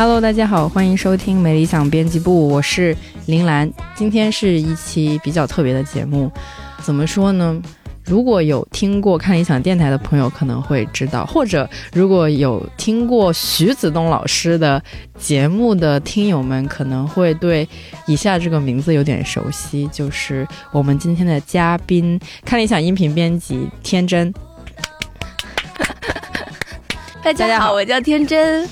Hello，大家好，欢迎收听美理想编辑部，我是林兰。今天是一期比较特别的节目，怎么说呢？如果有听过看理想电台的朋友可能会知道，或者如果有听过徐子东老师的节目的听友们可能会对以下这个名字有点熟悉，就是我们今天的嘉宾，看理想音频编辑天真。大家好，我叫天真。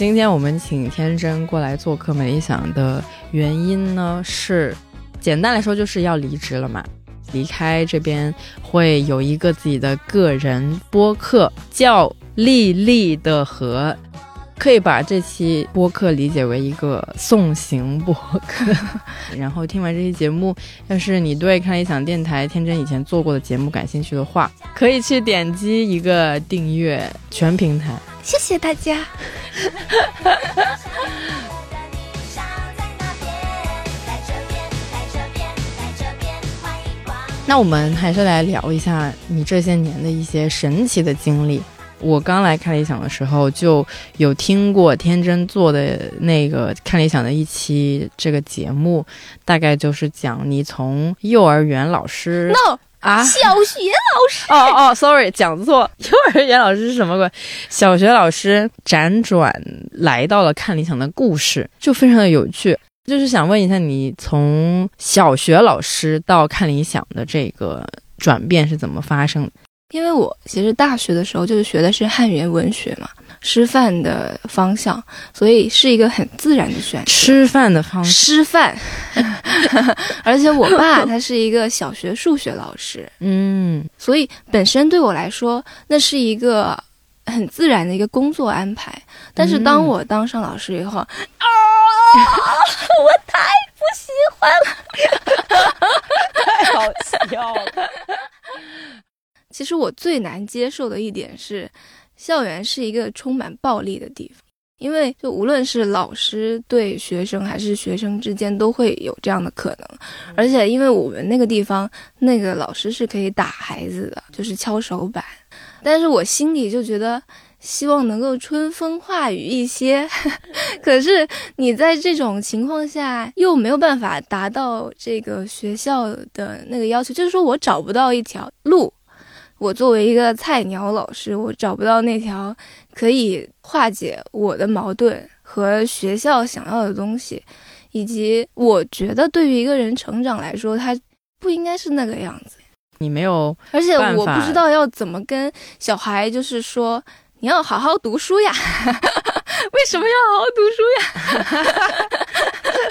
今天我们请天真过来做客美理想的原因呢，是简单来说就是要离职了嘛。离开这边会有一个自己的个人播客，叫丽丽的河，可以把这期播客理解为一个送行播客。然后听完这期节目，要是你对看理想电台天真以前做过的节目感兴趣的话，可以去点击一个订阅全平台。谢谢大家。那我们还是来聊一下你这些年的一些神奇的经历。我刚来看理想的时候，就有听过天真做的那个看理想的一期这个节目，大概就是讲你从幼儿园老师，no 啊，小学老师，哦哦，sorry，讲错，幼儿园老师是什么鬼？小学老师辗转来到了看理想的故事，就非常的有趣。就是想问一下，你从小学老师到看理想的这个转变是怎么发生的？因为我其实大学的时候就是学的是汉语言文学嘛，师范的方向，所以是一个很自然的选择。吃饭的方师范，而且我爸他是一个小学数学老师，嗯，所以本身对我来说那是一个很自然的一个工作安排。但是当我当上老师以后，啊，我太不喜欢了，太好笑了。其实我最难接受的一点是，校园是一个充满暴力的地方，因为就无论是老师对学生，还是学生之间，都会有这样的可能。而且因为我们那个地方，那个老师是可以打孩子的，就是敲手板。但是我心里就觉得，希望能够春风化雨一些。可是你在这种情况下，又没有办法达到这个学校的那个要求，就是说我找不到一条路。我作为一个菜鸟老师，我找不到那条可以化解我的矛盾和学校想要的东西，以及我觉得对于一个人成长来说，他不应该是那个样子。你没有，而且我不知道要怎么跟小孩，就是说你要好好读书呀。为什么要好好读书呀？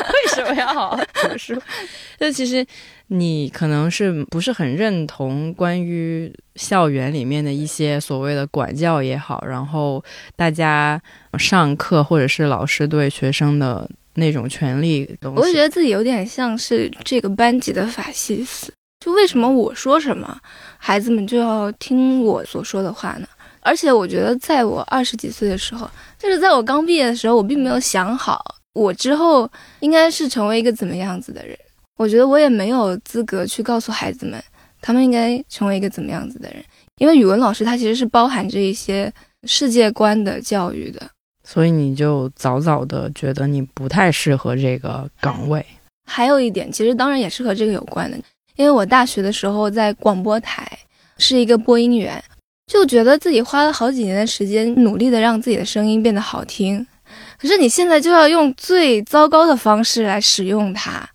为什么要好好读书？那其实。你可能是不是很认同关于校园里面的一些所谓的管教也好，然后大家上课或者是老师对学生的那种权利东西？我觉得自己有点像是这个班级的法西斯。就为什么我说什么，孩子们就要听我所说的话呢？而且我觉得，在我二十几岁的时候，就是在我刚毕业的时候，我并没有想好我之后应该是成为一个怎么样子的人。我觉得我也没有资格去告诉孩子们，他们应该成为一个怎么样子的人，因为语文老师他其实是包含着一些世界观的教育的，所以你就早早的觉得你不太适合这个岗位。还有一点，其实当然也是和这个有关的，因为我大学的时候在广播台是一个播音员，就觉得自己花了好几年的时间努力的让自己的声音变得好听，可是你现在就要用最糟糕的方式来使用它。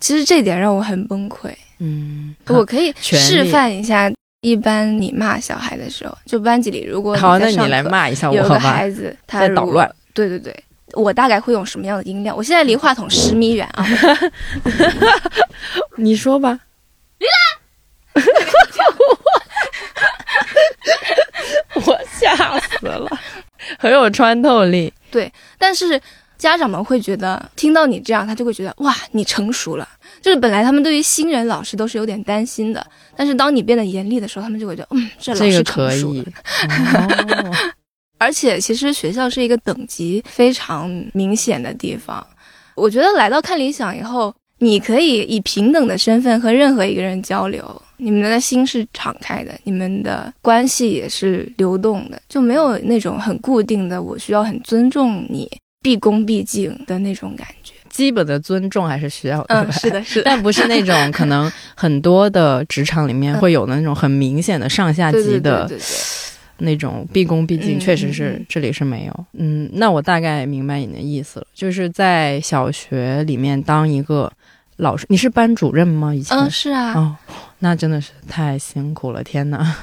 其实这点让我很崩溃。嗯，我可以示范一下，一般你骂小孩的时候，就班级里如果好，那你来骂一下我有个孩子他在捣乱，对对对，我大概会用什么样的音量？我现在离话筒十米远啊，你说吧。离来！我吓死了，很有穿透力。对，但是。家长们会觉得听到你这样，他就会觉得哇，你成熟了。就是本来他们对于新人老师都是有点担心的，但是当你变得严厉的时候，他们就会觉得嗯，这老师成熟了。而且其实学校是一个等级非常明显的地方。我觉得来到看理想以后，你可以以平等的身份和任何一个人交流，你们的心是敞开的，你们的关系也是流动的，就没有那种很固定的，我需要很尊重你，毕恭毕敬的那种感觉。基本的尊重还是需要的，嗯，是的，是的，但不是那种 可能很多的职场里面会有的那种很明显的上下级的那种毕恭毕敬，确实是这里是没有。嗯，那我大概明白你的意思了，就是在小学里面当一个老师，你是班主任吗？以前嗯，是啊。哦，那真的是太辛苦了，天哪！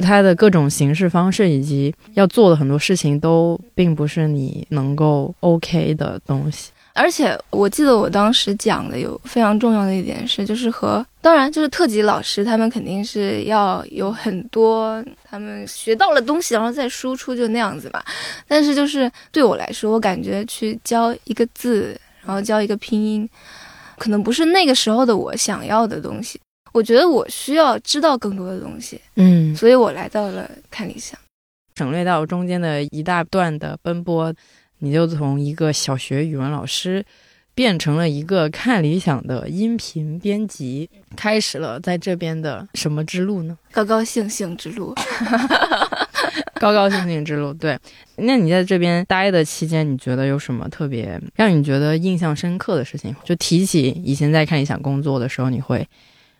他 的各种形式方式以及要做的很多事情，都并不是你能够 OK 的东西。而且我记得我当时讲的有非常重要的一点是，就是和当然就是特级老师他们肯定是要有很多他们学到了东西，然后再输出就那样子嘛。但是就是对我来说，我感觉去教一个字，然后教一个拼音，可能不是那个时候的我想要的东西。我觉得我需要知道更多的东西，嗯，所以我来到了看理想，省略到中间的一大段的奔波。你就从一个小学语文老师，变成了一个看理想的音频编辑，开始了在这边的什么之路呢？高高兴兴之路，高高兴兴之路。对，那你在这边待的期间，你觉得有什么特别让你觉得印象深刻的事情？就提起以前在看理想工作的时候，你会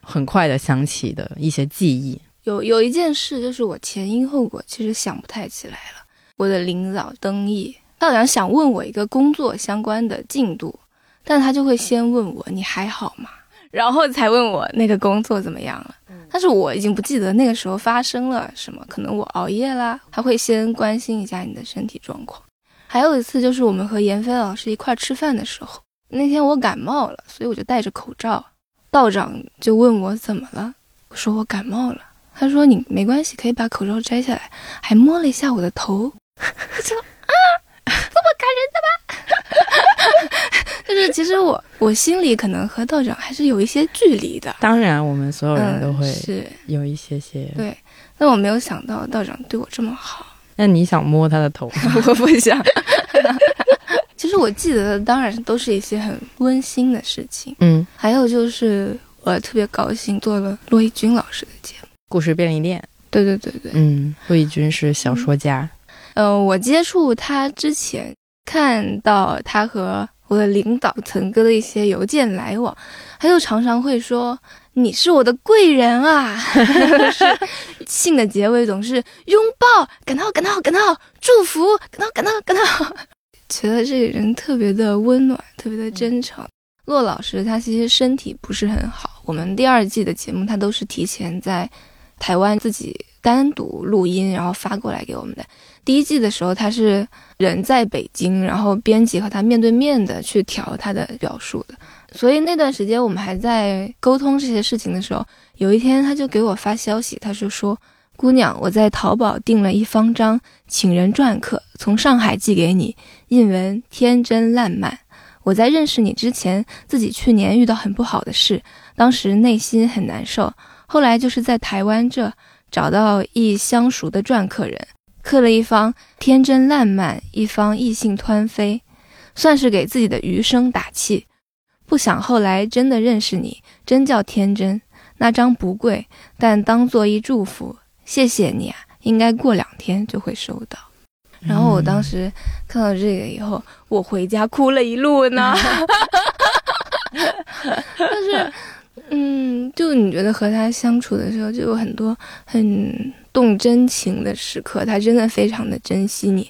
很快的想起的一些记忆。有有一件事，就是我前因后果其实想不太起来了。我的领导登毅。他好像想问我一个工作相关的进度，但他就会先问我你还好吗？然后才问我那个工作怎么样了。但是我已经不记得那个时候发生了什么，可能我熬夜啦。他会先关心一下你的身体状况。还有一次就是我们和闫飞老师一块吃饭的时候，那天我感冒了，所以我就戴着口罩。道长就问我怎么了，我说我感冒了。他说你没关系，可以把口罩摘下来，还摸了一下我的头。说啊。这么感人的吗？就是其实我我心里可能和道长还是有一些距离的。当然，我们所有人都会是有一些些对。但我没有想到道长对我这么好。那你想摸他的头？我不想。其实我记得的当然都是一些很温馨的事情。嗯，还有就是我特别高兴做了骆以军老师的节目《故事便利店》。对对对对，嗯，骆以军是小说家。嗯，我接触他之前，看到他和我的领导腾哥的一些邮件来往，他就常常会说：“你是我的贵人啊！” 信的结尾总是拥抱、感到、感到、感到祝福、感到、感到、感到，觉得这个人特别的温暖，特别的真诚。骆老师他其实身体不是很好，我们第二季的节目他都是提前在台湾自己单独录音，然后发过来给我们的。第一季的时候，他是人在北京，然后编辑和他面对面的去调他的表述的。所以那段时间我们还在沟通这些事情的时候，有一天他就给我发消息，他就说：“姑娘，我在淘宝订了一方张请人篆刻，从上海寄给你，印文天真烂漫。我在认识你之前，自己去年遇到很不好的事，当时内心很难受。后来就是在台湾这找到一相熟的篆刻人。”刻了一方天真烂漫，一方异性湍飞，算是给自己的余生打气。不想后来真的认识你，真叫天真。那张不贵，但当做一祝福，谢谢你啊！应该过两天就会收到。然后我当时看到这个以后，我回家哭了一路呢。但是，嗯，就你觉得和他相处的时候，就有很多很。动真情的时刻，他真的非常的珍惜你。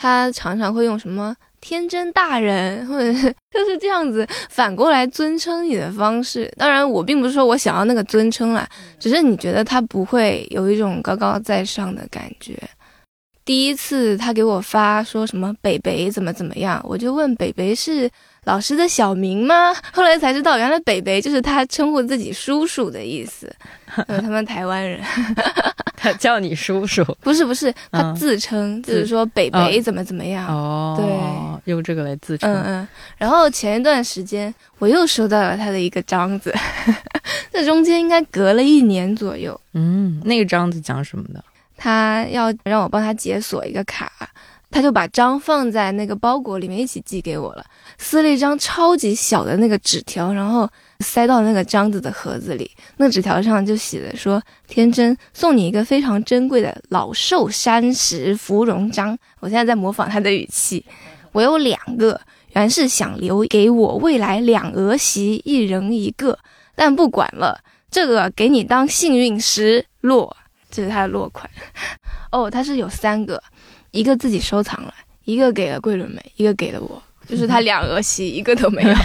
他常常会用什么“天真大人”或者是 就是这样子反过来尊称你的方式。当然，我并不是说我想要那个尊称啦，只是你觉得他不会有一种高高在上的感觉。第一次他给我发说什么“北北怎么怎么样”，我就问北北是。老师的小名吗？后来才知道，原来北北就是他称呼自己叔叔的意思。他们台湾人，他叫你叔叔？不是不是，他自称就是说北北怎么怎么样。哦，对，用这个来自称。嗯嗯。然后前一段时间我又收到了他的一个章子，这中间应该隔了一年左右。嗯，那个章子讲什么的？他要让我帮他解锁一个卡。他就把章放在那个包裹里面一起寄给我了，撕了一张超级小的那个纸条，然后塞到那个章子的盒子里。那纸条上就写着说：“天真送你一个非常珍贵的老寿山石芙蓉章。”我现在在模仿他的语气。我有两个，原是想留给我未来两儿媳，一人一个，但不管了，这个给你当幸运石落，这是他的落款。哦，他是有三个，一个自己收藏了，一个给了桂纶镁，一个给了我，就是他两儿媳一个都没有。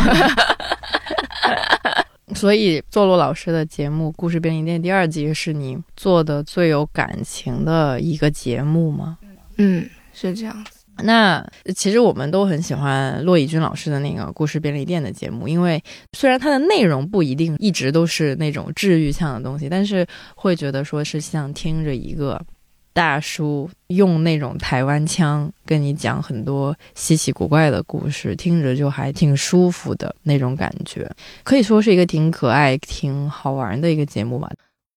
所以，坐落老师的节目《故事便利店》第二季是你做的最有感情的一个节目吗？嗯，是这样子。那其实我们都很喜欢骆以军老师的那个故事便利店的节目，因为虽然它的内容不一定一直都是那种治愈向的东西，但是会觉得说是像听着一个大叔用那种台湾腔跟你讲很多稀奇古怪的故事，听着就还挺舒服的那种感觉，可以说是一个挺可爱、挺好玩的一个节目吧。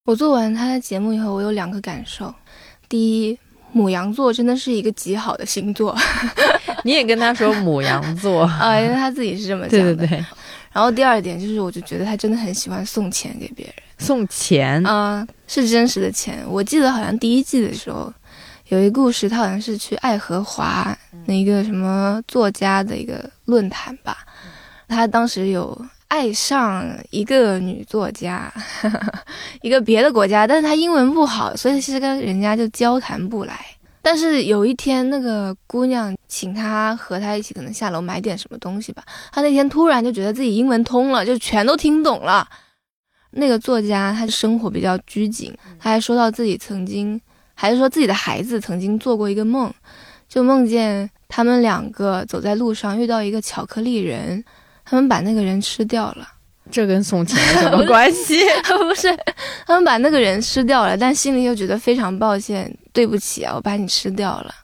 我做完他的节目以后，我有两个感受，第一。母羊座真的是一个极好的星座，你也跟他说母羊座啊，因为他自己是这么讲的。对对对。然后第二点就是，我就觉得他真的很喜欢送钱给别人，送钱啊，是真实的钱。我记得好像第一季的时候，有一故事，他好像是去爱荷华那一个什么作家的一个论坛吧，他当时有。爱上一个女作家，一个别的国家，但是他英文不好，所以其实跟人家就交谈不来。但是有一天，那个姑娘请他和他一起，可能下楼买点什么东西吧。他那天突然就觉得自己英文通了，就全都听懂了。那个作家他生活比较拘谨，他还说到自己曾经，还是说自己的孩子曾经做过一个梦，就梦见他们两个走在路上遇到一个巧克力人。他们把那个人吃掉了，这跟送钱有什么关系？不是，他们把那个人吃掉了，但心里又觉得非常抱歉，对不起啊，我把你吃掉了。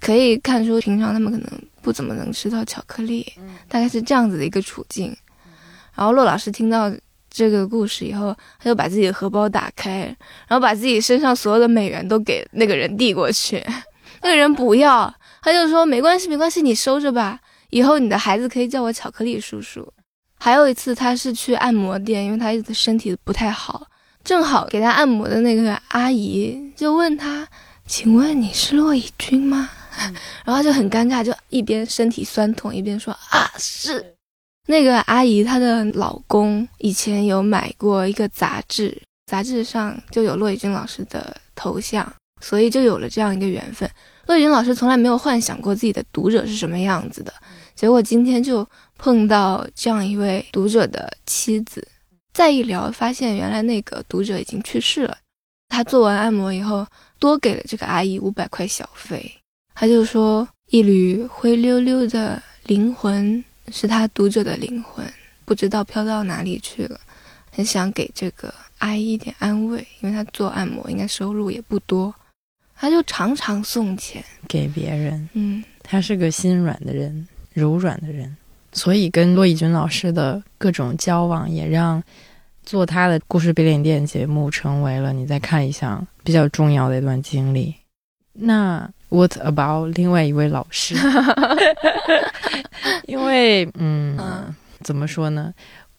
可以看出，平常他们可能不怎么能吃到巧克力，大概是这样子的一个处境。然后骆老师听到这个故事以后，他就把自己的荷包打开，然后把自己身上所有的美元都给那个人递过去，那个人不要，他就说没关系，没关系，你收着吧。以后你的孩子可以叫我巧克力叔叔。还有一次，他是去按摩店，因为他的身体不太好，正好给他按摩的那个阿姨就问他：“请问你是骆以军吗？” 然后就很尴尬，就一边身体酸痛一边说：“啊，是。”那个阿姨她的老公以前有买过一个杂志，杂志上就有骆以军老师的头像，所以就有了这样一个缘分。骆以军老师从来没有幻想过自己的读者是什么样子的。结果今天就碰到这样一位读者的妻子，再一聊，发现原来那个读者已经去世了。他做完按摩以后，多给了这个阿姨五百块小费。他就说：“一缕灰溜溜的灵魂是他读者的灵魂，不知道飘到哪里去了，很想给这个阿姨一点安慰，因为他做按摩应该收入也不多。他就常常送钱给别人。嗯，他是个心软的人。”柔软的人，所以跟骆以军老师的各种交往，也让做他的故事便利店节目成为了你再看一项比较重要的一段经历。那 What about 另外一位老师？因为嗯，怎么说呢？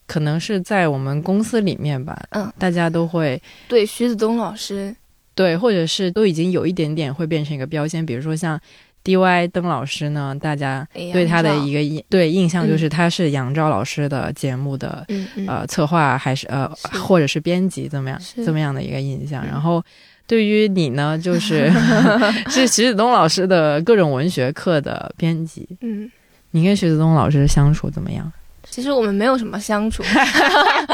可能是在我们公司里面吧，嗯，大家都会对徐子东老师，对，或者是都已经有一点点会变成一个标签，比如说像。D.Y. 邓老师呢？大家对他的一个印对印象就是他是杨照老师的节目的呃策划还是呃或者是编辑怎么样这么样的一个印象。然后对于你呢，就是 是徐子东老师的各种文学课的编辑。嗯，你跟徐子东老师相处怎么样？其实我们没有什么相处。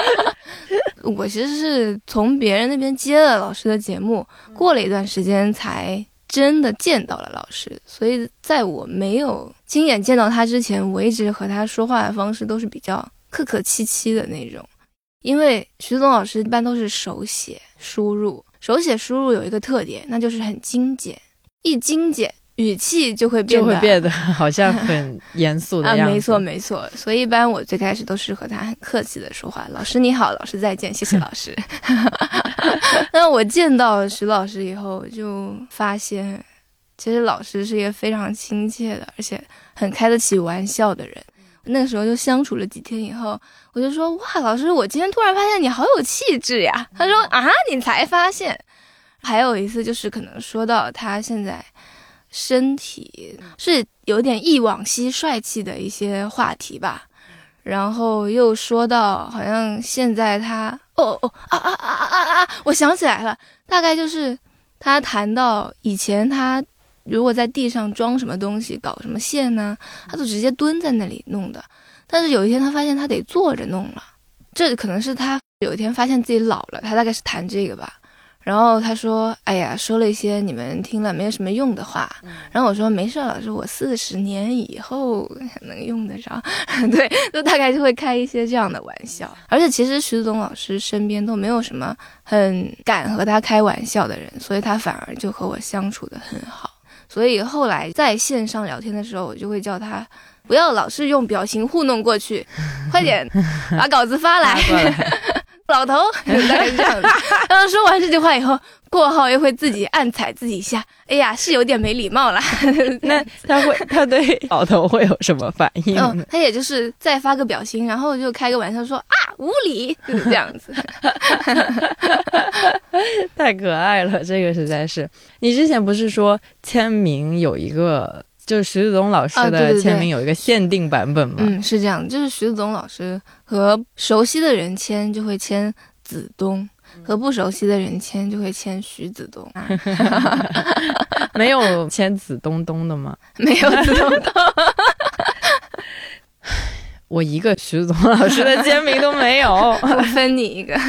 我其实是从别人那边接了老师的节目，过了一段时间才。真的见到了老师，所以在我没有亲眼见到他之前，我一直和他说话的方式都是比较客客气气的那种。因为徐子东老师一般都是手写输入，手写输入有一个特点，那就是很精简，一精简。语气就会变得，就会变得 好像很严肃的样子。啊，没错没错。所以一般我最开始都是和他很客气的说话。老师你好，老师再见，谢谢 老师。那我见到徐老师以后，就发现其实老师是一个非常亲切的，而且很开得起玩笑的人。那个时候就相处了几天以后，我就说哇，老师，我今天突然发现你好有气质呀。他说啊，你才发现。还有一次就是可能说到他现在身体是有点忆往昔帅气的一些话题吧，然后又说到好像现在他哦哦啊啊啊啊啊，我想起来了，大概就是他谈到以前他。如果在地上装什么东西，搞什么线呢？他就直接蹲在那里弄的。但是有一天，他发现他得坐着弄了。这可能是他有一天发现自己老了，他大概是谈这个吧。然后他说：“哎呀，说了一些你们听了没有什么用的话。”然后我说：“没事，老师，我四十年以后能用得着。”对，就大概就会开一些这样的玩笑。而且其实徐子东老师身边都没有什么很敢和他开玩笑的人，所以他反而就和我相处的很好。所以后来在线上聊天的时候，我就会叫他不要老是用表情糊弄过去，快点 把稿子发来。老头大概是这样的。然后说完这句话以后，过后又会自己暗踩自己一下。哎呀，是有点没礼貌了。那他会他对老头会有什么反应？嗯，他也就是再发个表情，然后就开个玩笑说啊无礼，就是这样子。太可爱了，这个实在是。你之前不是说签名有一个，就是徐子东老师的签名有一个限定版本嘛？嗯，是这样，就是徐子东老师和熟悉的人签就会签子东，和不熟悉的人签就会签徐子东。没有签子东东的吗？没有子东东。我一个徐子东老师的签名都没有，我分你一个。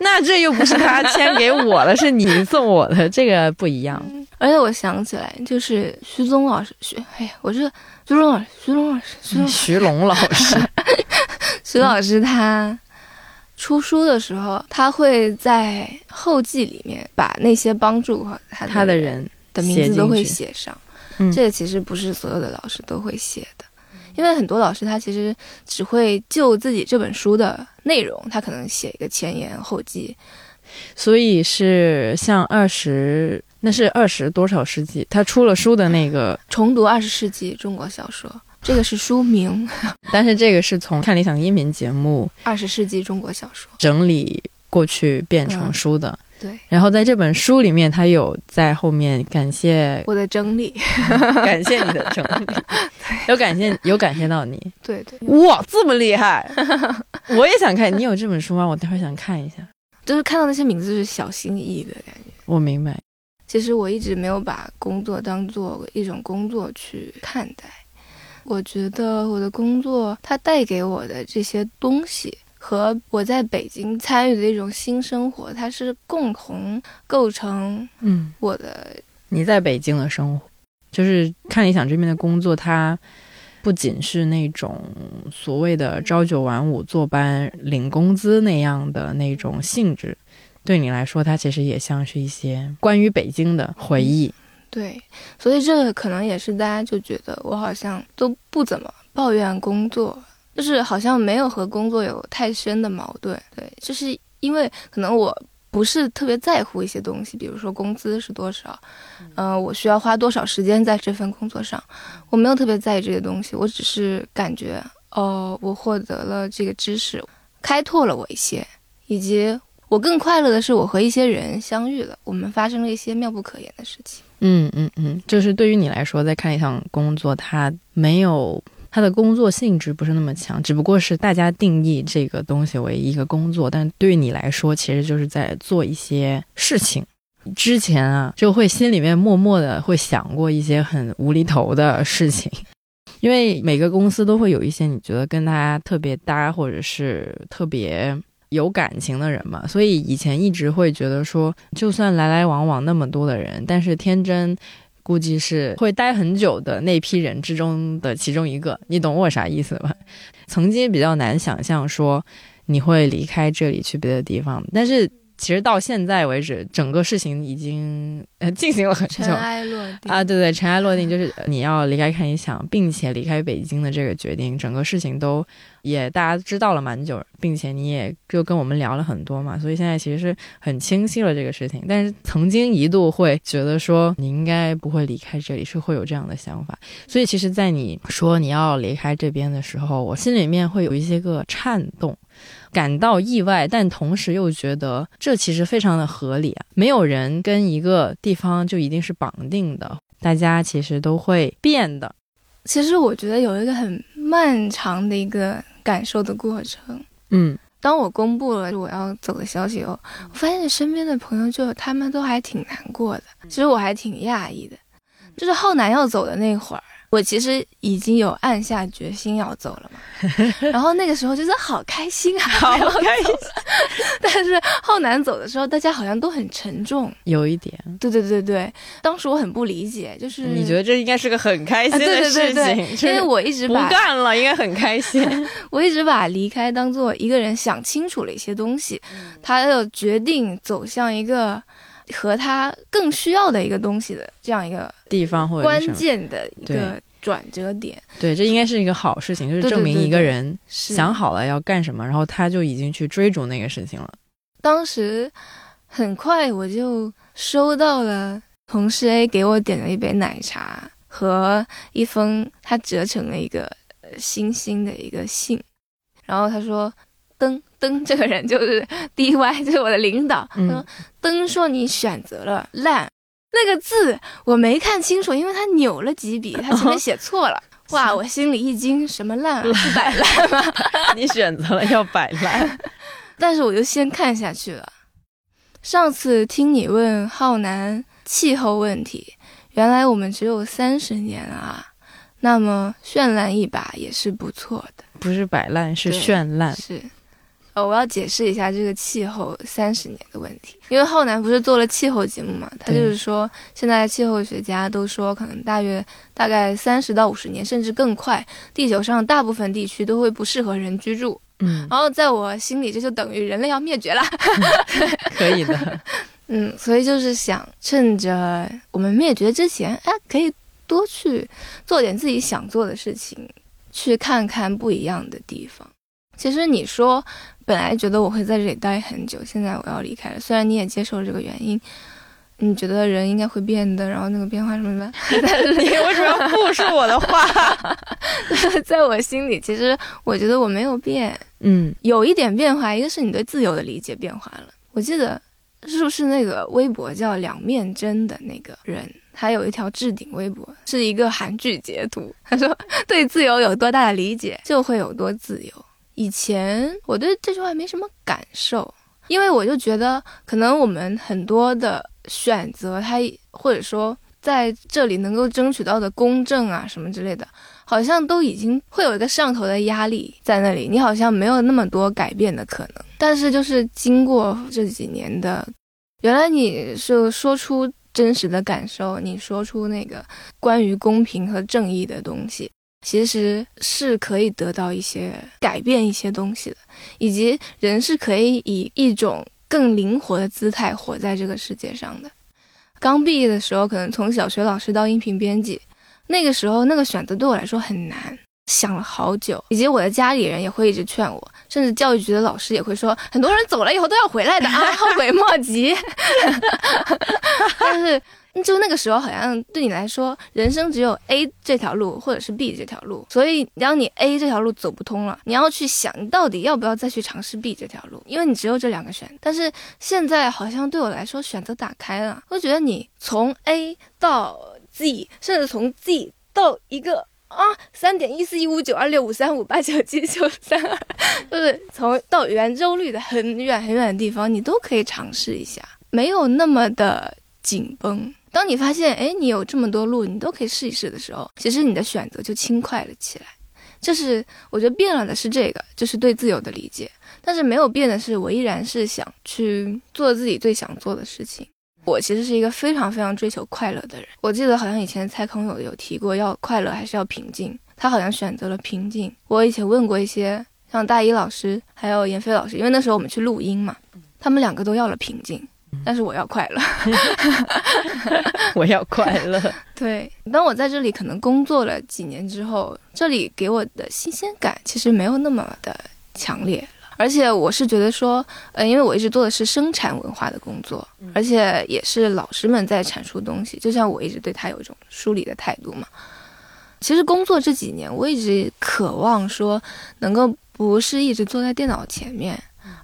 那这又不是他签给我的，是你送我的，这个不一样。而且我想起来，就是徐宗老师，徐，哎呀，我这徐龙老师，徐龙老师，徐徐龙老师，徐老师他出书的时候，他会在后记里面把那些帮助他他的人的名字都会写上。这个其实不是所有的老师都会写的。因为很多老师他其实只会就自己这本书的内容，他可能写一个前言后记，所以是像二十，那是二十多少世纪？他出了书的那个 重读二十世纪中国小说，这个是书名，但是这个是从看理想音频节目二十世纪中国小说。整理过去变成书的。对，然后在这本书里面，他有在后面感谢我的整理，感谢你的整理，有感谢有感谢到你，对对，哇，这么厉害，我也想看，你有这本书吗？我待会想看一下，就是看到那些名字是小心翼翼的感觉。我明白，其实我一直没有把工作当做一种工作去看待，我觉得我的工作它带给我的这些东西。和我在北京参与的一种新生活，它是共同构成嗯我的。你在北京的生活，就是看理想这边的工作，它不仅是那种所谓的朝九晚五坐班领工资那样的那种性质，对你来说，它其实也像是一些关于北京的回忆。对，所以这个可能也是大家就觉得我好像都不怎么抱怨工作。就是好像没有和工作有太深的矛盾，对，就是因为可能我不是特别在乎一些东西，比如说工资是多少，嗯，我需要花多少时间在这份工作上，我没有特别在意这些东西，我只是感觉，哦，我获得了这个知识，开拓了我一些，以及我更快乐的是，我和一些人相遇了，我们发生了一些妙不可言的事情。嗯嗯嗯，就是对于你来说，在看一场工作，它没有。他的工作性质不是那么强，只不过是大家定义这个东西为一个工作，但对你来说，其实就是在做一些事情。之前啊，就会心里面默默的会想过一些很无厘头的事情，因为每个公司都会有一些你觉得跟他特别搭，或者是特别有感情的人嘛，所以以前一直会觉得说，就算来来往往那么多的人，但是天真。估计是会待很久的那批人之中的其中一个，你懂我啥意思吧？曾经比较难想象说你会离开这里去别的地方，但是其实到现在为止，整个事情已经呃进行了很久尘埃落定啊，对对，尘埃落定，就是你要离开看理想，并且离开北京的这个决定，整个事情都也大家知道了蛮久，并且你也就跟我们聊了很多嘛，所以现在其实是很清晰了这个事情。但是曾经一度会觉得说你应该不会离开这里，是会有这样的想法。所以其实，在你说你要离开这边的时候，我心里面会有一些个颤动。感到意外，但同时又觉得这其实非常的合理啊！没有人跟一个地方就一定是绑定的，大家其实都会变的。其实我觉得有一个很漫长的一个感受的过程。嗯，当我公布了我要走的消息后，我发现身边的朋友就他们都还挺难过的。其实我还挺讶异的，就是浩南要走的那会儿。我其实已经有暗下决心要走了嘛，然后那个时候就是好开心啊，好开心。但是浩南走的时候，大家好像都很沉重，有一点。对对对对，当时我很不理解，就是你觉得这应该是个很开心的事情，因为我一直不干了，应该很开心。我一直把离开当做一个人想清楚了一些东西，他要决定走向一个。和他更需要的一个东西的这样一个地方或者关键的一个转折点，对，这应该是一个好事情，就是证明一个人想好了要干什么，然后他就已经去追逐那个事情了。当时很快我就收到了同事 A 给我点了一杯奶茶和一封他折成了一个星星的一个信，然后他说。登登这个人就是 D Y，就是我的领导。他说：“登说你选择了烂那个字，我没看清楚，因为他扭了几笔，他前面 写错了。哇，我心里一惊，什么烂是摆烂吗？你选择了要摆烂，但是我就先看下去了。上次听你问浩南气候问题，原来我们只有三十年啊，那么绚烂一把也是不错的。不是摆烂，是绚烂，是。”呃，我要解释一下这个气候三十年的问题，因为浩南不是做了气候节目嘛，他就是说，现在气候学家都说，可能大约大概三十到五十年，甚至更快，地球上大部分地区都会不适合人居住。嗯，然后在我心里，这就等于人类要灭绝了。可以的，嗯，所以就是想趁着我们灭绝之前，哎，可以多去做点自己想做的事情，去看看不一样的地方。其实你说。本来觉得我会在这里待很久，现在我要离开了。虽然你也接受了这个原因，你觉得人应该会变的，然后那个变化什么的，你为什么要复述我的话？在我心里，其实我觉得我没有变，嗯，有一点变化，一个是你对自由的理解变化了。我记得是不是那个微博叫两面针的那个人，他有一条置顶微博，是一个韩剧截图，他说对自由有多大的理解，就会有多自由。以前我对这句话没什么感受，因为我就觉得可能我们很多的选择，它或者说在这里能够争取到的公正啊什么之类的，好像都已经会有一个上头的压力在那里，你好像没有那么多改变的可能。但是就是经过这几年的，原来你是说出真实的感受，你说出那个关于公平和正义的东西。其实是可以得到一些改变一些东西的，以及人是可以以一种更灵活的姿态活在这个世界上的。刚毕业的时候，可能从小学老师到音频编辑，那个时候那个选择对我来说很难，想了好久，以及我的家里人也会一直劝我，甚至教育局的老师也会说，很多人走了以后都要回来的啊，后悔莫及。但是。就那个时候，好像对你来说，人生只有 A 这条路，或者是 B 这条路。所以，当你 A 这条路走不通了，你要去想，你到底要不要再去尝试 B 这条路？因为你只有这两个选。但是现在好像对我来说，选择打开了。我觉得你从 A 到 Z，甚至从 Z 到一个啊三点一四一五九二六五三五八九七九三二，就是从到圆周率的很远很远的地方，你都可以尝试一下，没有那么的紧绷。当你发现，哎，你有这么多路，你都可以试一试的时候，其实你的选择就轻快了起来。就是我觉得变了的是这个，就是对自由的理解。但是没有变的是，我依然是想去做自己最想做的事情。我其实是一个非常非常追求快乐的人。我记得好像以前蔡康永有提过，要快乐还是要平静？他好像选择了平静。我以前问过一些像大一老师，还有闫飞老师，因为那时候我们去录音嘛。他们两个都要了平静，但是我要快乐。我要快乐。对，当我在这里可能工作了几年之后，这里给我的新鲜感其实没有那么的强烈了。而且我是觉得说，呃，因为我一直做的是生产文化的工作，而且也是老师们在阐述东西，就像我一直对他有一种梳理的态度嘛。其实工作这几年，我一直渴望说，能够不是一直坐在电脑前面，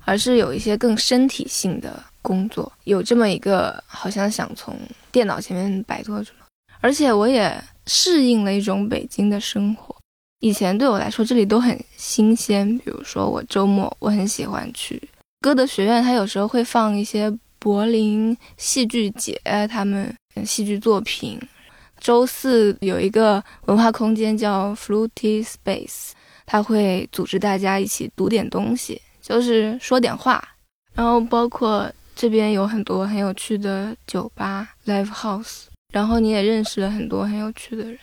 而是有一些更身体性的工作，有这么一个好像想从电脑前面摆脱出来。而且我也适应了一种北京的生活。以前对我来说，这里都很新鲜。比如说，我周末我很喜欢去歌德学院，它有时候会放一些柏林戏剧节他们戏剧作品。周四有一个文化空间叫 Fluty Space，它会组织大家一起读点东西，就是说点话。然后包括这边有很多很有趣的酒吧 Live House，然后你也认识了很多很有趣的人。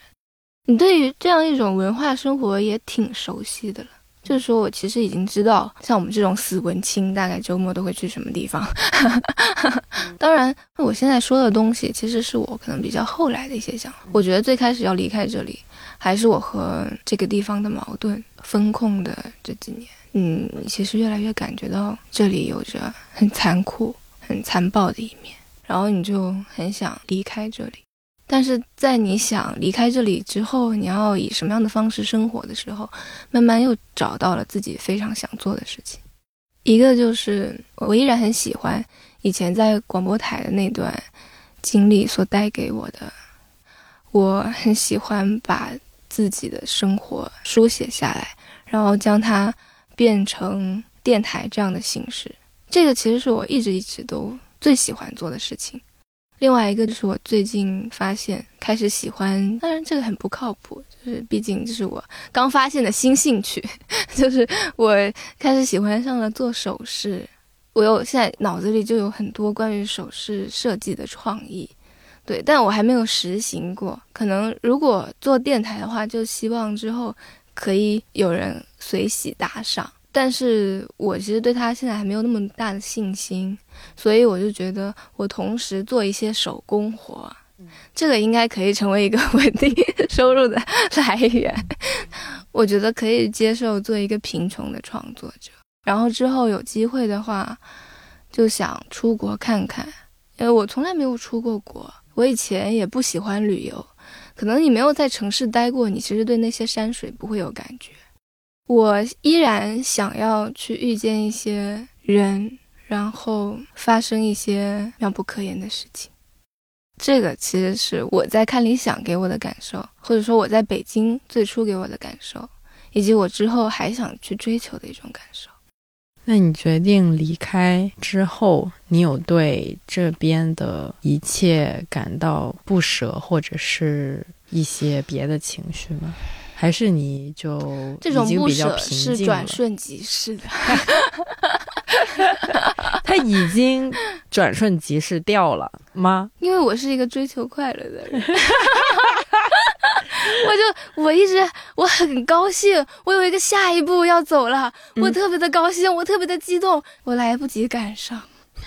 你对于这样一种文化生活也挺熟悉的了，就是说我其实已经知道，像我们这种死文青，大概周末都会去什么地方。当然，我现在说的东西，其实是我可能比较后来的一些想法。我觉得最开始要离开这里，还是我和这个地方的矛盾。风控的这几年，嗯，其实越来越感觉到这里有着很残酷、很残暴的一面，然后你就很想离开这里。但是在你想离开这里之后，你要以什么样的方式生活的时候，慢慢又找到了自己非常想做的事情。一个就是我依然很喜欢以前在广播台的那段经历所带给我的，我很喜欢把自己的生活书写下来，然后将它变成电台这样的形式。这个其实是我一直一直都最喜欢做的事情。另外一个就是我最近发现开始喜欢，当然这个很不靠谱，就是毕竟这是我刚发现的新兴趣，就是我开始喜欢上了做首饰。我有现在脑子里就有很多关于首饰设计的创意，对，但我还没有实行过。可能如果做电台的话，就希望之后可以有人随喜打赏。但是我其实对他现在还没有那么大的信心，所以我就觉得我同时做一些手工活，这个应该可以成为一个 稳定收入的来源。我觉得可以接受做一个贫穷的创作者，然后之后有机会的话，就想出国看看，因为我从来没有出过国。我以前也不喜欢旅游，可能你没有在城市待过，你其实对那些山水不会有感觉。我依然想要去遇见一些人，然后发生一些妙不可言的事情。这个其实是我在看理想给我的感受，或者说我在北京最初给我的感受，以及我之后还想去追求的一种感受。那你决定离开之后，你有对这边的一切感到不舍，或者是一些别的情绪吗？还是你就这种不舍是转瞬即逝的，他已经转瞬即逝掉了吗？因为我是一个追求快乐的人，我就我一直我很高兴，我有一个下一步要走了，我特别的高兴，我特别的激动，我来不及赶上。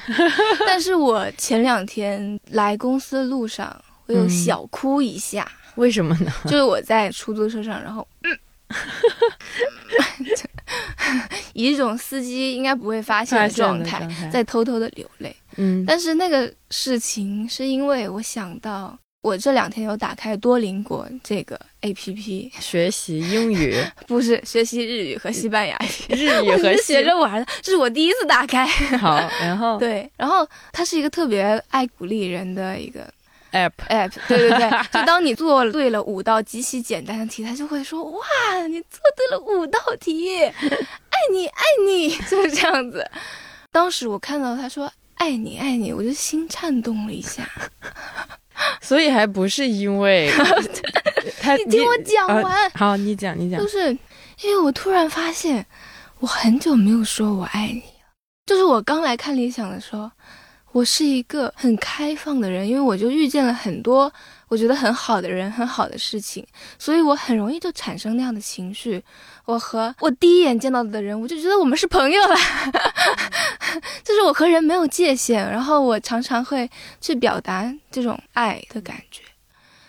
但是我前两天来公司的路上，我又小哭一下。为什么呢？就是我在出租车上，然后，以一种司机应该不会发现的状态，在偷偷的流泪。嗯，但是那个事情是因为我想到，我这两天有打开多邻国这个 A P P 学习英语，不是学习日语和西班牙语，日语和学着玩的，这是我第一次打开。好，然后对，然后它是一个特别爱鼓励人的一个。App app 对对对，就当你做对了五道极其简单的题，他就会说哇，你做对了五道题，爱你爱你，就是这样子。当时我看到他说爱你爱你，我就心颤动了一下。所以还不是因为他，你听我讲完。好，你讲你讲。就是因为我突然发现，我很久没有说我爱你了。就是我刚来看理想的时候。我是一个很开放的人，因为我就遇见了很多我觉得很好的人、很好的事情，所以我很容易就产生那样的情绪。我和我第一眼见到的人，我就觉得我们是朋友了，就是我和人没有界限，然后我常常会去表达这种爱的感觉。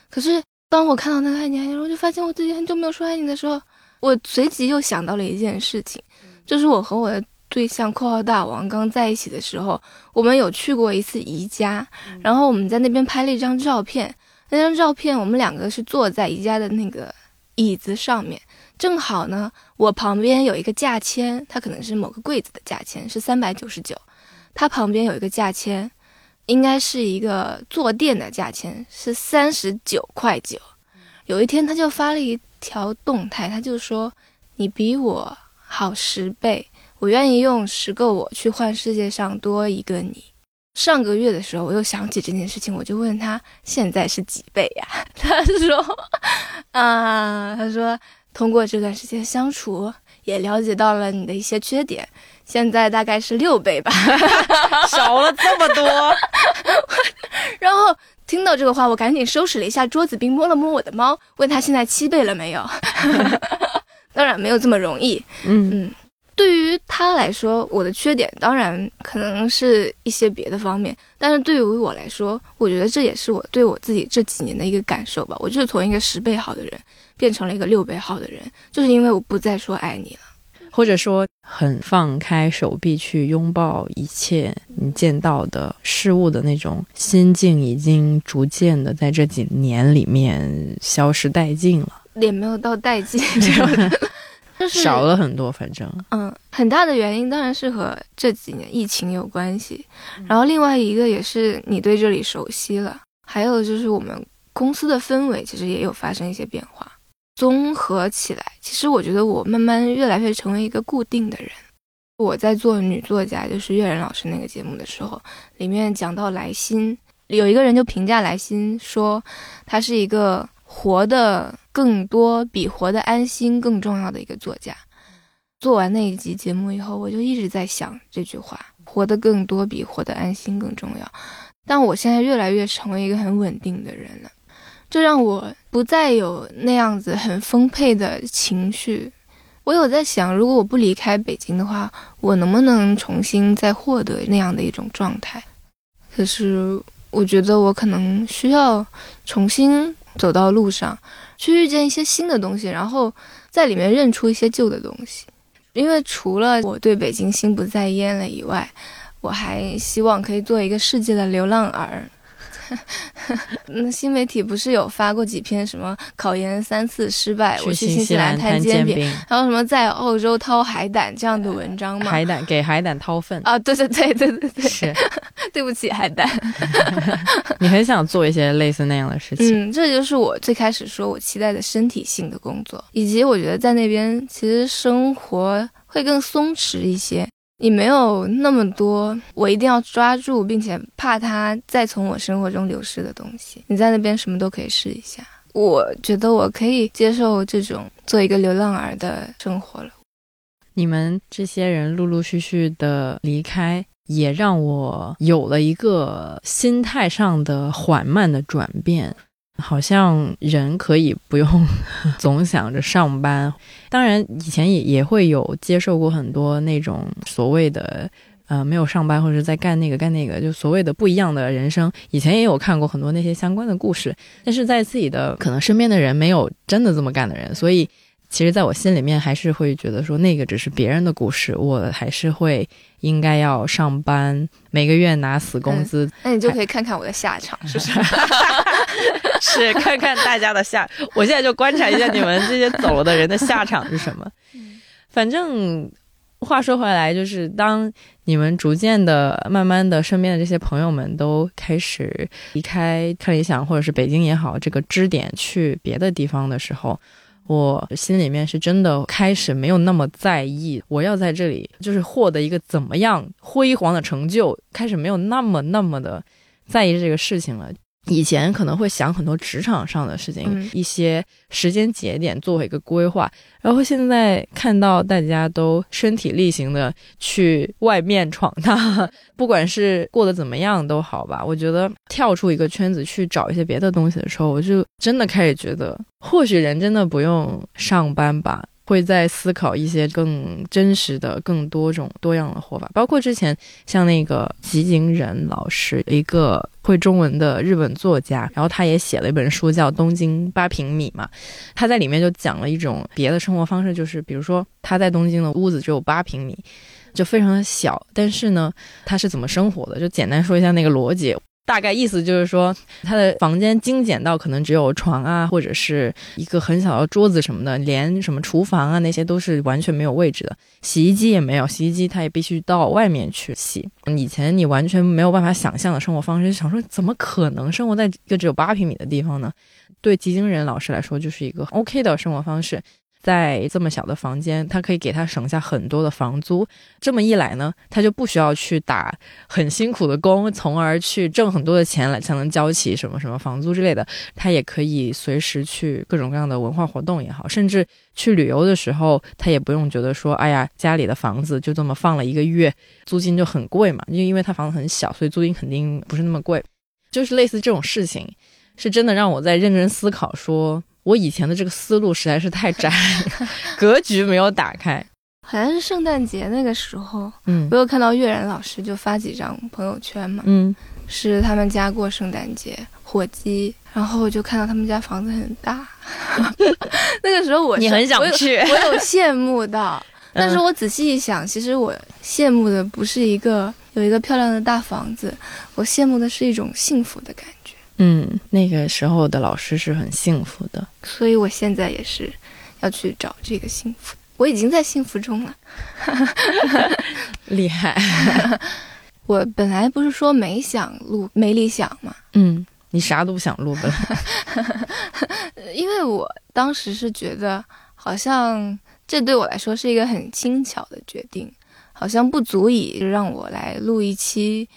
可是当我看到那个爱你爱你，我就发现我自己很久没有说爱你的时候，我随即又想到了一件事情，就是我和我的。对象（括号大王）刚在一起的时候，我们有去过一次宜家，然后我们在那边拍了一张照片。那张照片，我们两个是坐在宜家的那个椅子上面，正好呢，我旁边有一个价签，它可能是某个柜子的价签，是三百九十九。他旁边有一个价签，应该是一个坐垫的价签，是三十九块九。有一天，他就发了一条动态，他就说：“你比我好十倍。”我愿意用十个我去换世界上多一个你。上个月的时候，我又想起这件事情，我就问他现在是几倍呀？他说，啊，他说通过这段时间相处，也了解到了你的一些缺点，现在大概是六倍吧，少了这么多。然后听到这个话，我赶紧收拾了一下桌子，并摸了摸我的猫，问他现在七倍了没有？当然没有这么容易。嗯嗯。对于他来说，我的缺点当然可能是一些别的方面，但是对于我来说，我觉得这也是我对我自己这几年的一个感受吧。我就是从一个十倍好的人变成了一个六倍好的人，就是因为我不再说爱你了，或者说很放开手臂去拥抱一切你见到的事物的那种心境，已经逐渐的在这几年里面消失殆尽了，也没有到殆尽这种。就是少了很多，反正嗯，很大的原因当然是和这几年疫情有关系，然后另外一个也是你对这里熟悉了，还有就是我们公司的氛围其实也有发生一些变化。综合起来，其实我觉得我慢慢越来越成为一个固定的人。我在做女作家，就是月然老师那个节目的时候，里面讲到来新，有一个人就评价来新说，他是一个。活的更多比活得安心更重要的一个作家。做完那一集节目以后，我就一直在想这句话：活得更多比活得安心更重要。但我现在越来越成为一个很稳定的人了，这让我不再有那样子很丰沛的情绪。我有在想，如果我不离开北京的话，我能不能重新再获得那样的一种状态？可是我觉得我可能需要重新。走到路上，去遇见一些新的东西，然后在里面认出一些旧的东西。因为除了我对北京心不在焉了以外，我还希望可以做一个世界的流浪儿。那新媒体不是有发过几篇什么考研三次失败，我去新西兰摊煎饼，还有什么在澳洲掏海胆这样的文章吗？海胆给海胆掏粪啊！对对对对对对，是，对不起海胆。你很想做一些类似那样的事情。嗯，这就是我最开始说我期待的身体性的工作，以及我觉得在那边其实生活会更松弛一些。你没有那么多我一定要抓住，并且怕它再从我生活中流失的东西。你在那边什么都可以试一下，我觉得我可以接受这种做一个流浪儿的生活了。你们这些人陆陆续续的离开，也让我有了一个心态上的缓慢的转变。好像人可以不用 总想着上班，当然以前也也会有接受过很多那种所谓的呃没有上班或者在干那个干那个，就所谓的不一样的人生。以前也有看过很多那些相关的故事，但是在自己的可能身边的人没有真的这么干的人，所以。其实，在我心里面，还是会觉得说那个只是别人的故事，我还是会应该要上班，每个月拿死工资。那你就可以看看我的下场，是不是？是看看大家的下。我现在就观察一下你们这些走了的人的下场是什么。反正话说回来，就是当你们逐渐的、慢慢的，身边的这些朋友们都开始离开看理想或者是北京也好，这个支点去别的地方的时候。我心里面是真的开始没有那么在意，我要在这里就是获得一个怎么样辉煌的成就，开始没有那么那么的在意这个事情了。以前可能会想很多职场上的事情，嗯一些时间节点作为一个规划，然后现在看到大家都身体力行的去外面闯荡，不管是过得怎么样都好吧。我觉得跳出一个圈子去找一些别的东西的时候，我就真的开始觉得，或许人真的不用上班吧。会在思考一些更真实的、更多种多样的活法，包括之前像那个吉井忍老师，一个会中文的日本作家，然后他也写了一本书叫《东京八平米》嘛，他在里面就讲了一种别的生活方式，就是比如说他在东京的屋子只有八平米，就非常的小，但是呢，他是怎么生活的？就简单说一下那个逻辑。大概意思就是说，他的房间精简到可能只有床啊，或者是一个很小的桌子什么的，连什么厨房啊那些都是完全没有位置的，洗衣机也没有，洗衣机他也必须到外面去洗。以前你完全没有办法想象的生活方式，想说怎么可能生活在一个只有八平米的地方呢？对吉京人老师来说，就是一个 OK 的生活方式。在这么小的房间，他可以给他省下很多的房租。这么一来呢，他就不需要去打很辛苦的工，从而去挣很多的钱来才能交起什么什么房租之类的。他也可以随时去各种各样的文化活动也好，甚至去旅游的时候，他也不用觉得说，哎呀，家里的房子就这么放了一个月，租金就很贵嘛。因为因为他房子很小，所以租金肯定不是那么贵。就是类似这种事情，是真的让我在认真思考说。我以前的这个思路实在是太窄，格局没有打开。好像是圣诞节那个时候，嗯我有看到月然老师就发几张朋友圈嘛，嗯，是他们家过圣诞节，火鸡，然后我就看到他们家房子很大，那个时候我你很想去，我我有羡慕到，但是我仔细一想，其实我羡慕的不是一个有一个漂亮的大房子，我羡慕的是一种幸福的感觉。嗯，那个时候的老师是很幸福的，所以我现在也是要去找这个幸福。我已经在幸福中了，厉害。我本来不是说没想录没理想嘛，嗯，你啥都不想录的，因为我当时是觉得好像这对我来说是一个很轻巧的决定，好像不足以让我来录一期，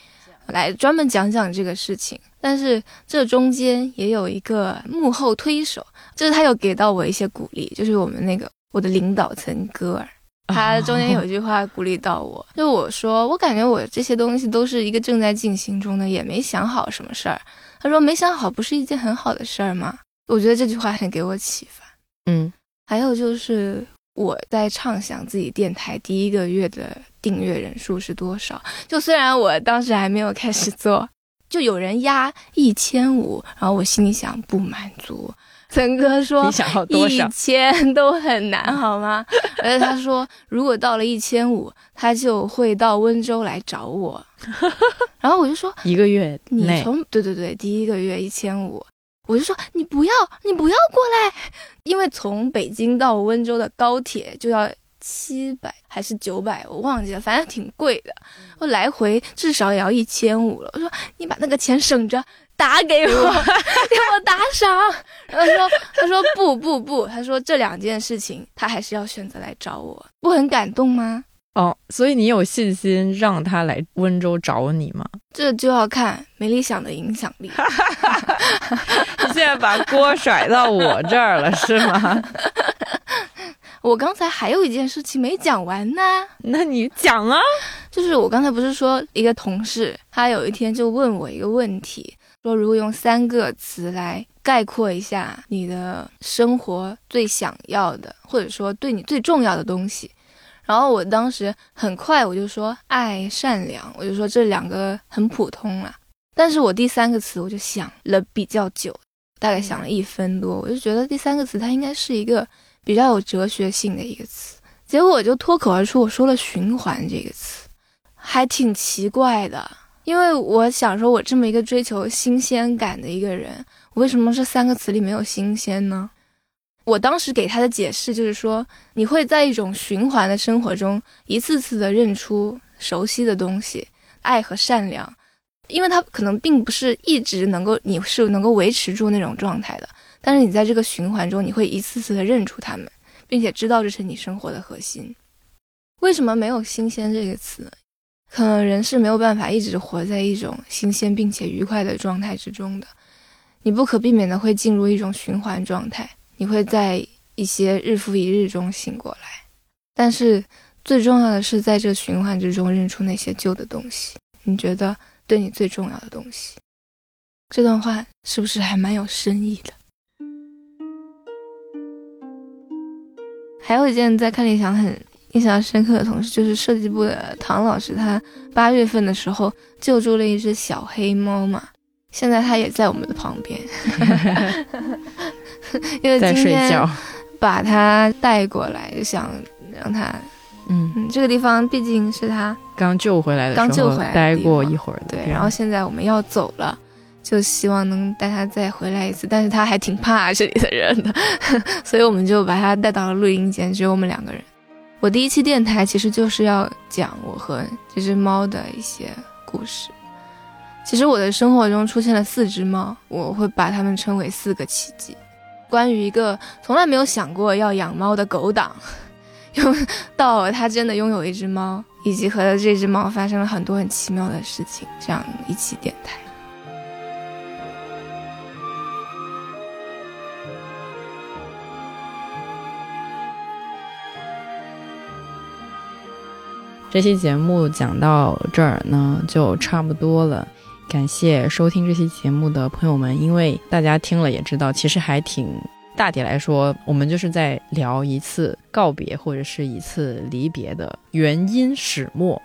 来专门讲讲这个事情。但是这中间也有一个幕后推手，就是他有给到我一些鼓励，就是我们那个我的领导层戈尔。他中间有一句话鼓励到我，就我说我感觉我这些东西都是一个正在进行中的，也没想好什么事儿。他说没想好不是一件很好的事儿吗？我觉得这句话很给我启发。嗯，还有就是我在畅想自己电台第一个月的订阅人数是多少。就虽然我当时还没有开始做，就有人压一千五，然后我心里想不满足。曾哥说你想要多一？千都很难，好吗？而且他说，如果到了一千五，他就会到温州来找我。然后我就说，一个月你，从对对对，第一个月一千五，我就说你不要，你不要过来，因为从北京到温州的高铁就要七百还是九百，我忘记了，反正挺贵的。我来回至少也要一千五了。我说你把那个钱省着打给我，给我打赏。然后他说他说不不不，他说这两件事情他还是要选择来找我，不很感动吗？哦，所以你有信心让他来温州找你吗？这就要看没理想的影响力。你现在把锅甩到我这儿了是吗？我刚才还有一件事情没讲完呢，那你讲啊。就是我刚才不是说一个同事，他有一天就问我一个问题，说如果用三个词来概括一下你的生活最想要的，或者说对你最重要的东西，然后我当时很快我就说爱、善良，我就说这两个很普通啦。但是我第三个词我就想了比较久，大概想了一分多，我就觉得第三个词它应该是一个比较有哲学性的一个词，结果我就脱口而出我说了循环这个词。还挺奇怪的，因为我想说，我这么一个追求新鲜感的一个人，为什么这三个词里没有新鲜呢？我当时给他的解释就是说，你会在一种循环的生活中，一次次的认出熟悉的东西，爱和善良，因为它可能并不是一直能够，你是能够维持住那种状态的，但是你在这个循环中，你会一次次的认出它们，并且知道这是你生活的核心。为什么没有“新鲜”这个词？可能人是没有办法一直活在一种新鲜并且愉快的状态之中的，你不可避免的会进入一种循环状态，你会在一些日复一日中醒过来。但是最重要的是在这循环之中认出那些旧的东西，你觉得对你最重要的东西。这段话是不是还蛮有深意的？还有一件在看理想很印象深刻的同事，就是设计部的唐老师，他八月份的时候救助了一只小黑猫嘛，现在他也在我们的旁边，因为今天把它带过来，想让它，嗯，这个地方毕竟是他刚救回来的，刚救回来待过一会儿，对，然后现在我们要走了。就希望能带他再回来一次，但是他还挺怕这里的人的，所以我们就把他带到了录音间，只有我们两个人。我第一期电台其实就是要讲我和这只猫的一些故事。其实我的生活中出现了四只猫，我会把它们称为四个奇迹。关于一个从来没有想过要养猫的狗党，用到他真的拥有一只猫，以及和这只猫发生了很多很奇妙的事情，这样一期电台。这期节目讲到这儿呢，就差不多了。感谢收听这期节目的朋友们，因为大家听了也知道，其实还挺大体来说，我们就是在聊一次告别或者是一次离别的原因始末。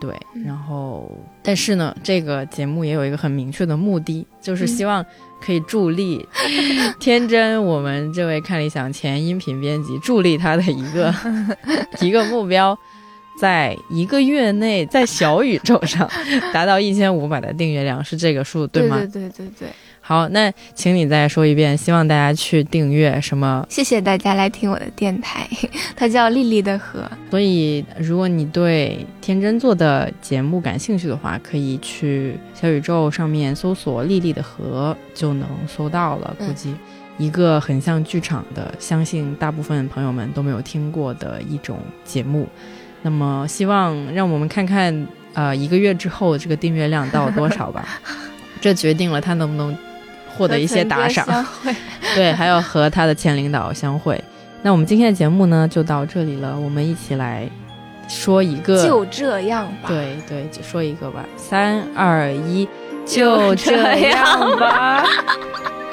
对，然后但是呢，这个节目也有一个很明确的目的，就是希望可以助力天真我们这位看理想前音频编辑助力他的一个 一个目标。在一个月内，在小宇宙上 达到一千五百的订阅量是这个数，对吗？对对对对。好，那请你再说一遍，希望大家去订阅什么？谢谢大家来听我的电台，它叫丽丽的河。所以，如果你对天真做的节目感兴趣的话，可以去小宇宙上面搜索“丽丽的河”就能搜到了。估计一个很像剧场的，相信大部分朋友们都没有听过的一种节目。那么，希望让我们看看，呃，一个月之后这个订阅量到多少吧。这决定了他能不能获得一些打赏。对，还要和他的前领导相会。那我们今天的节目呢，就到这里了。我们一起来说一个，就这样吧。对对，就说一个吧。三二一，就这样吧。